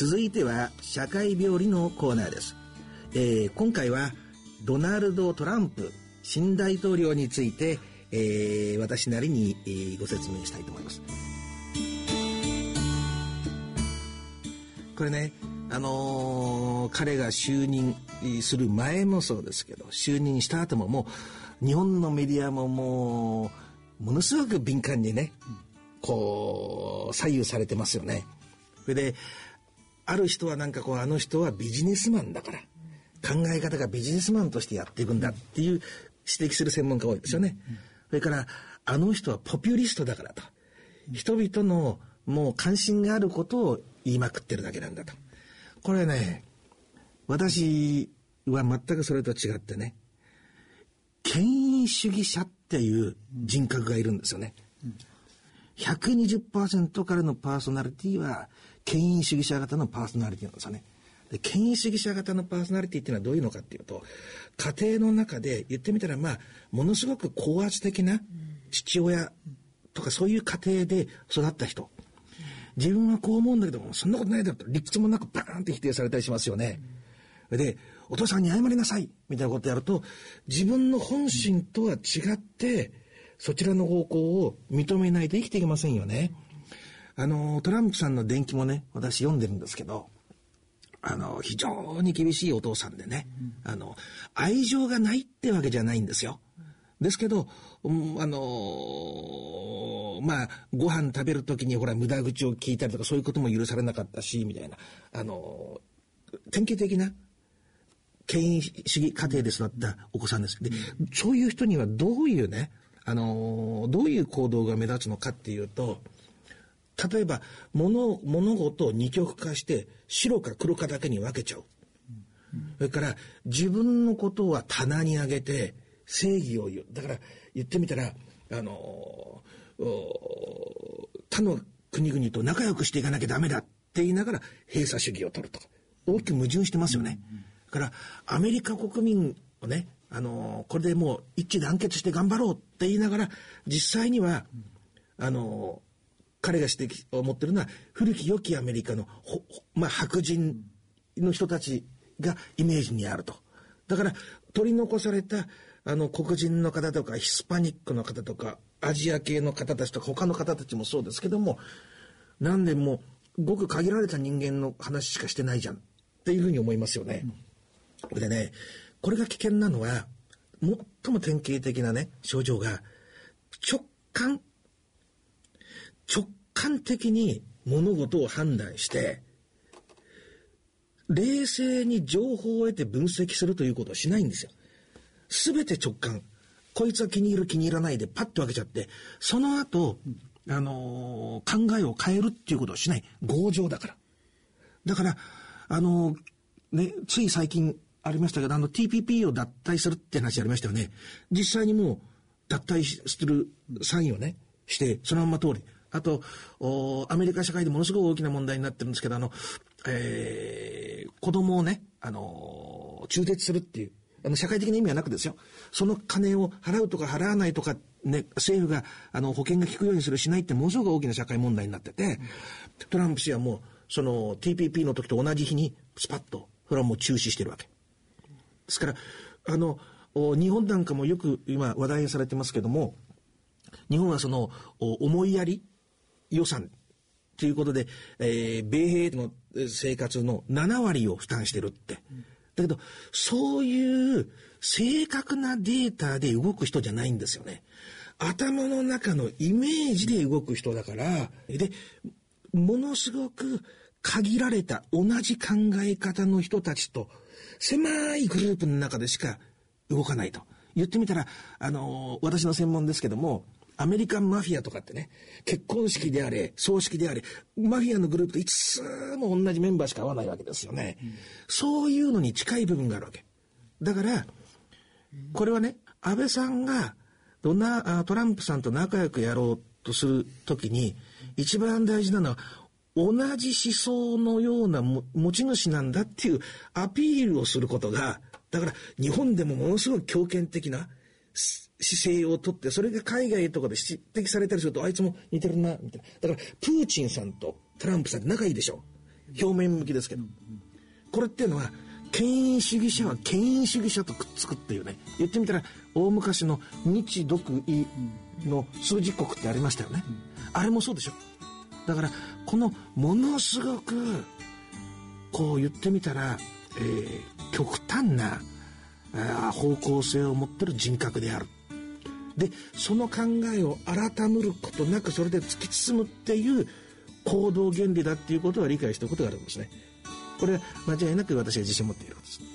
続いては社会病理のコーナーです、えー、今回はドナルド・トランプ新大統領について、えー、私なりに、えー、ご説明したいと思いますこれねあのー、彼が就任する前もそうですけど就任した後ももう日本のメディアももうものすごく敏感にね、こう左右されてますよね。それである人はなんかこうあの人はビジネスマンだから考え方がビジネスマンとしてやっていくんだっていう指摘する専門家多いですよね。それからあの人はポピュリストだからと人々のもう関心があることを言いまくってるだけなんだと。これね私は全くそれと違ってね権威主義者っていう人格がいるんですよね。120%からのパーソナリティは権威主義者型のパーソナリティなんですよね。で、権威主義者型のパーソナリティっていうのはどういうのかっていうと、家庭の中で言ってみたらまあ、ものすごく高圧的な父親とかそういう家庭で育った人。自分はこう思うんだけども、そんなことないだろと理屈もなくバーンって否定されたりしますよね。で、お父さんに謝りなさいみたいなことやると、自分の本心とは違って、そちらの方向を認めないと生きていけませんよね。あの、トランプさんの伝記もね、私読んでるんですけど、あの、非常に厳しいお父さんでね、あの、愛情がないってわけじゃないんですよ。ですけど、うん、あのー、まあ、ご飯食べるときにほら、無駄口を聞いたりとか、そういうことも許されなかったし、みたいな、あのー、典型的な、権威主義家庭で育ったお子さんです。で、そういう人にはどういうね、あのー、どういう行動が目立つのかっていうと、例えば、物、物事を二極化して、白か黒かだけに分けちゃう。それから、自分のことは棚に上げて、正義を言う。だから、言ってみたら、あの他の国々と仲良くしていかなきゃダメだって言いながら、閉鎖主義を取るとか。大きく矛盾してますよね。だから、アメリカ国民をね、あのこれでもう一致団結して頑張ろうって言いながら、実際には、あの彼が指摘を持ってるのは古き良きアメリカのまあ、白人の人たちがイメージにあると。だから取り残されたあの黒人の方とかヒスパニックの方とかアジア系の方たちとか他の方たちもそうですけども何でもごく限られた人間の話しかしてないじゃんっていうふうに思いますよね。うん、でねこれが危険なのは最も典型的なね症状が直感直感的に物事を判断して、冷静に情報を得て分析するということをしないんですよ。すべて直感。こいつは気に入る気に入らないでパッと分けちゃって、その後、あのー、考えを変えるっていうことをしない。強情だから。だから、あのー、ね、つい最近ありましたけど、あの TPP を脱退するって話ありましたよね。実際にもう脱退するサインをね、して、そのまま通り。あと、アメリカ社会でものすごく大きな問題になってるんですけど、あの、えー、子供をね、あの、中絶するっていう、あの、社会的な意味はなくですよ。その金を払うとか払わないとか、ね、政府が、あの、保険が効くようにするしないってものすごく大きな社会問題になってて、トランプ氏はもう、その TPP の時と同じ日に、スパッと、それはもう中止してるわけ。ですから、あの、日本なんかもよく今話題にされてますけども、日本はその、思いやり予算ということで、えー、米兵の生活の7割を負担してるって。だけど、そういう正確なデータで動く人じゃないんですよね。頭の中のイメージで動く人だから、で、ものすごく限られた同じ考え方の人たちと狭いグループの中でしか動かないと。言ってみたら、あのー、私の専門ですけども、アメリカンマフィアとかってね、結婚式であれ、葬式であれ、マフィアのグループといつも同じメンバーしか会わないわけですよね。うん、そういうのに近い部分があるわけ。だから、これはね、安倍さんが、どんな、トランプさんと仲良くやろうとするときに、一番大事なのは、同じ思想のような持ち主なんだっていうアピールをすることが、だから日本でもものすごい強権的な姿勢をとって、それが海外とかで指摘されたりすると、あいつも似てるな、みたいな。だから、プーチンさんとトランプさんって仲いいでしょ。表面向きですけど。これっていうのは、権威主義者は権威主義者とくっつくっていうね。言ってみたら、大昔の日独伊の数字国ってありましたよね。あれもそうでしょ。だから、このものすごく、こう言ってみたら、えー、極端な方向性を持ってる人格である。で、その考えを改めることなくそれで突き進むっていう行動原理だっていうことは理解しておくことがあるんですね。これは間違いなく私は自信を持っていることです。